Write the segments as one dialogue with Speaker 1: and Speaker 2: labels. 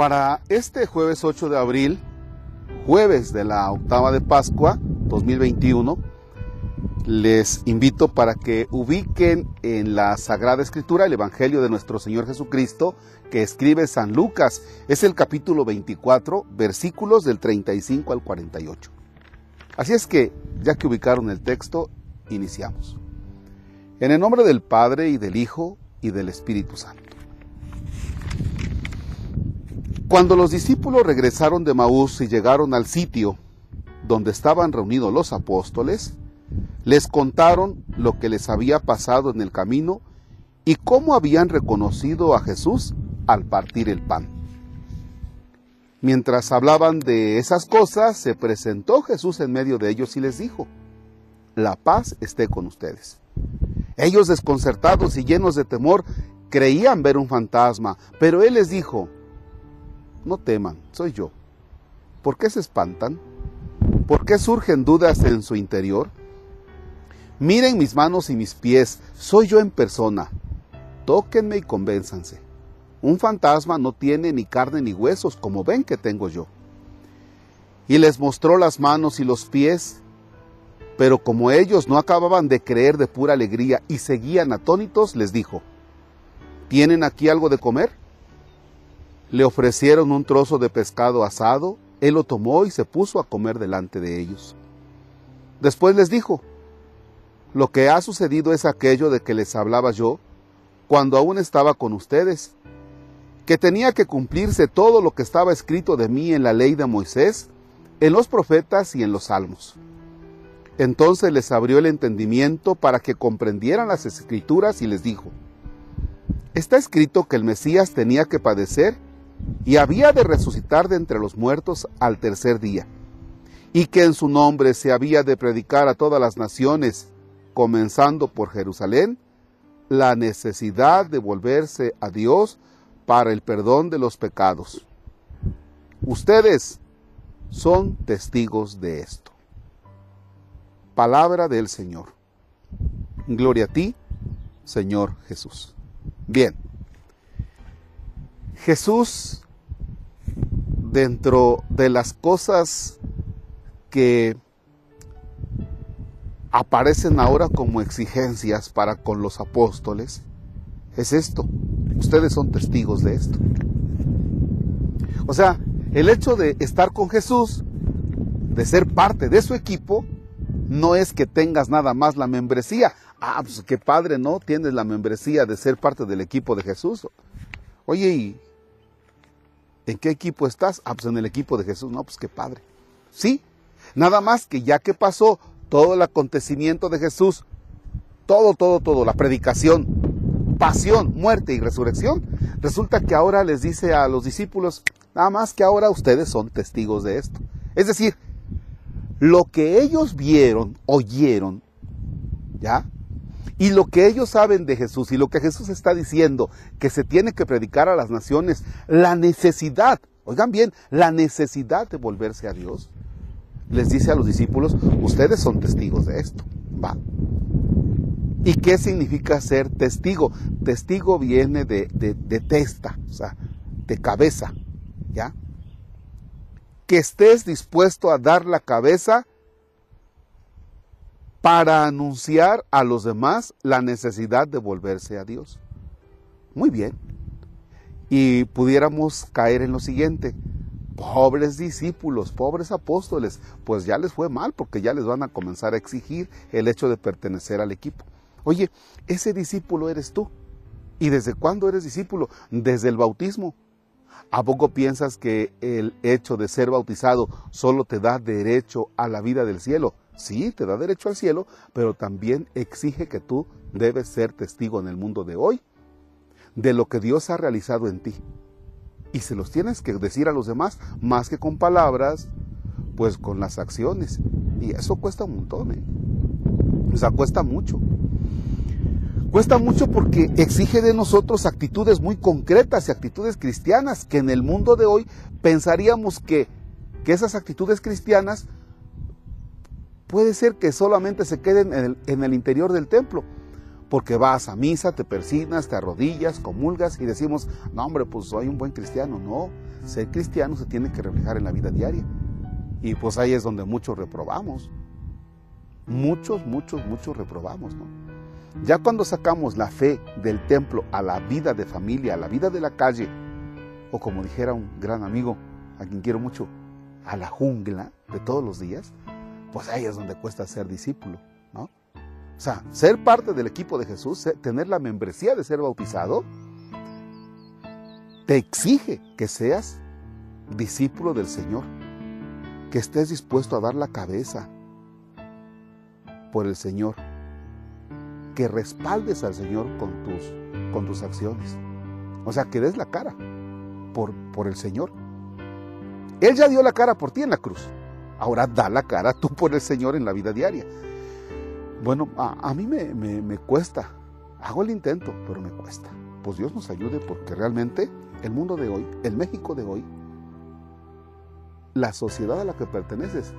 Speaker 1: Para este jueves 8 de abril, jueves de la octava de Pascua 2021, les invito para que ubiquen en la Sagrada Escritura el Evangelio de nuestro Señor Jesucristo que escribe San Lucas. Es el capítulo 24, versículos del 35 al 48. Así es que, ya que ubicaron el texto, iniciamos. En el nombre del Padre y del Hijo y del Espíritu Santo. Cuando los discípulos regresaron de Maús y llegaron al sitio donde estaban reunidos los apóstoles, les contaron lo que les había pasado en el camino y cómo habían reconocido a Jesús al partir el pan. Mientras hablaban de esas cosas, se presentó Jesús en medio de ellos y les dijo, la paz esté con ustedes. Ellos desconcertados y llenos de temor creían ver un fantasma, pero él les dijo, no teman, soy yo. ¿Por qué se espantan? ¿Por qué surgen dudas en su interior? Miren mis manos y mis pies, soy yo en persona. Tóquenme y convénzanse. Un fantasma no tiene ni carne ni huesos, como ven que tengo yo. Y les mostró las manos y los pies, pero como ellos no acababan de creer de pura alegría y seguían atónitos, les dijo, ¿tienen aquí algo de comer? Le ofrecieron un trozo de pescado asado, él lo tomó y se puso a comer delante de ellos. Después les dijo, lo que ha sucedido es aquello de que les hablaba yo cuando aún estaba con ustedes, que tenía que cumplirse todo lo que estaba escrito de mí en la ley de Moisés, en los profetas y en los salmos. Entonces les abrió el entendimiento para que comprendieran las escrituras y les dijo, está escrito que el Mesías tenía que padecer y había de resucitar de entre los muertos al tercer día, y que en su nombre se había de predicar a todas las naciones, comenzando por Jerusalén, la necesidad de volverse a Dios para el perdón de los pecados. Ustedes son testigos de esto. Palabra del Señor. Gloria a ti, Señor Jesús. Bien. Jesús, dentro de las cosas que aparecen ahora como exigencias para con los apóstoles, es esto. Ustedes son testigos de esto. O sea, el hecho de estar con Jesús, de ser parte de su equipo, no es que tengas nada más la membresía. Ah, pues qué padre, ¿no? Tienes la membresía de ser parte del equipo de Jesús. Oye, ¿y ¿En qué equipo estás? Ah, pues en el equipo de Jesús. No, pues qué padre. Sí, nada más que ya que pasó todo el acontecimiento de Jesús, todo, todo, todo, la predicación, pasión, muerte y resurrección, resulta que ahora les dice a los discípulos, nada más que ahora ustedes son testigos de esto. Es decir, lo que ellos vieron, oyeron, ¿ya? Y lo que ellos saben de Jesús y lo que Jesús está diciendo, que se tiene que predicar a las naciones, la necesidad, oigan bien, la necesidad de volverse a Dios, les dice a los discípulos, ustedes son testigos de esto. Va. ¿Y qué significa ser testigo? Testigo viene de, de, de testa, o sea, de cabeza, ¿ya? Que estés dispuesto a dar la cabeza para anunciar a los demás la necesidad de volverse a Dios. Muy bien. Y pudiéramos caer en lo siguiente. Pobres discípulos, pobres apóstoles, pues ya les fue mal porque ya les van a comenzar a exigir el hecho de pertenecer al equipo. Oye, ese discípulo eres tú. ¿Y desde cuándo eres discípulo? Desde el bautismo. ¿A poco piensas que el hecho de ser bautizado solo te da derecho a la vida del cielo? Sí, te da derecho al cielo, pero también exige que tú debes ser testigo en el mundo de hoy de lo que Dios ha realizado en ti. Y se los tienes que decir a los demás, más que con palabras, pues con las acciones. Y eso cuesta un montón, ¿eh? O sea, cuesta mucho. Cuesta mucho porque exige de nosotros actitudes muy concretas y actitudes cristianas que en el mundo de hoy pensaríamos que, que esas actitudes cristianas puede ser que solamente se queden en el, interior del templo. porque vas a misa, te persignas, te arrodillas, comulgas y decimos, no hombre, pues soy un buen cristiano. No, ser cristiano se tiene que reflejar en la vida diaria. Y pues ahí es donde muchos reprobamos. Muchos, muchos, muchos reprobamos, ¿no? Ya cuando sacamos la fe del templo a la vida de familia, a la vida de la calle, o como dijera un gran amigo, a quien quiero mucho, a la jungla de todos los días, pues ahí es donde cuesta ser discípulo, ¿no? O sea, ser parte del equipo de Jesús, tener la membresía de ser bautizado, te exige que seas discípulo del Señor, que estés dispuesto a dar la cabeza por el Señor, que respaldes al Señor con tus, con tus acciones. O sea, que des la cara por, por el Señor. Él ya dio la cara por ti en la cruz. Ahora da la cara tú por el Señor en la vida diaria. Bueno, a, mí me, me cuesta. Hago el intento, pero me cuesta. Pues Dios nos ayude porque realmente el mundo de hoy, el México de hoy, la sociedad a la que perteneces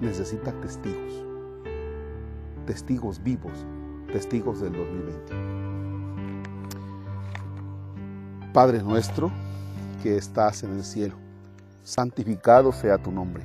Speaker 1: necesita testigos. Testigos vivos, testigos del 2020. Padre nuestro que estás en el cielo, santificado sea tu nombre.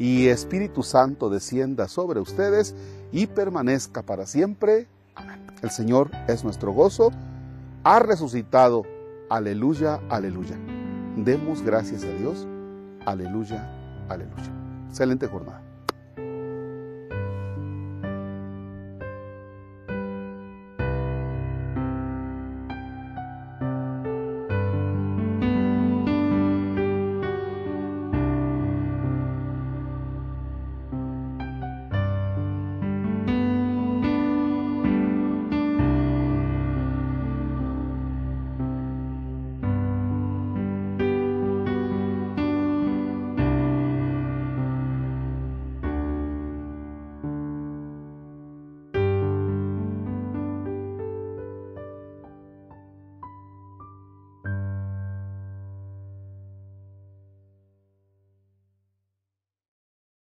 Speaker 1: y Espíritu Santo descienda sobre ustedes y permanezca para siempre. Amén. El Señor es nuestro gozo. Ha resucitado. Aleluya, aleluya. Demos gracias a Dios. Aleluya, aleluya. Excelente jornada.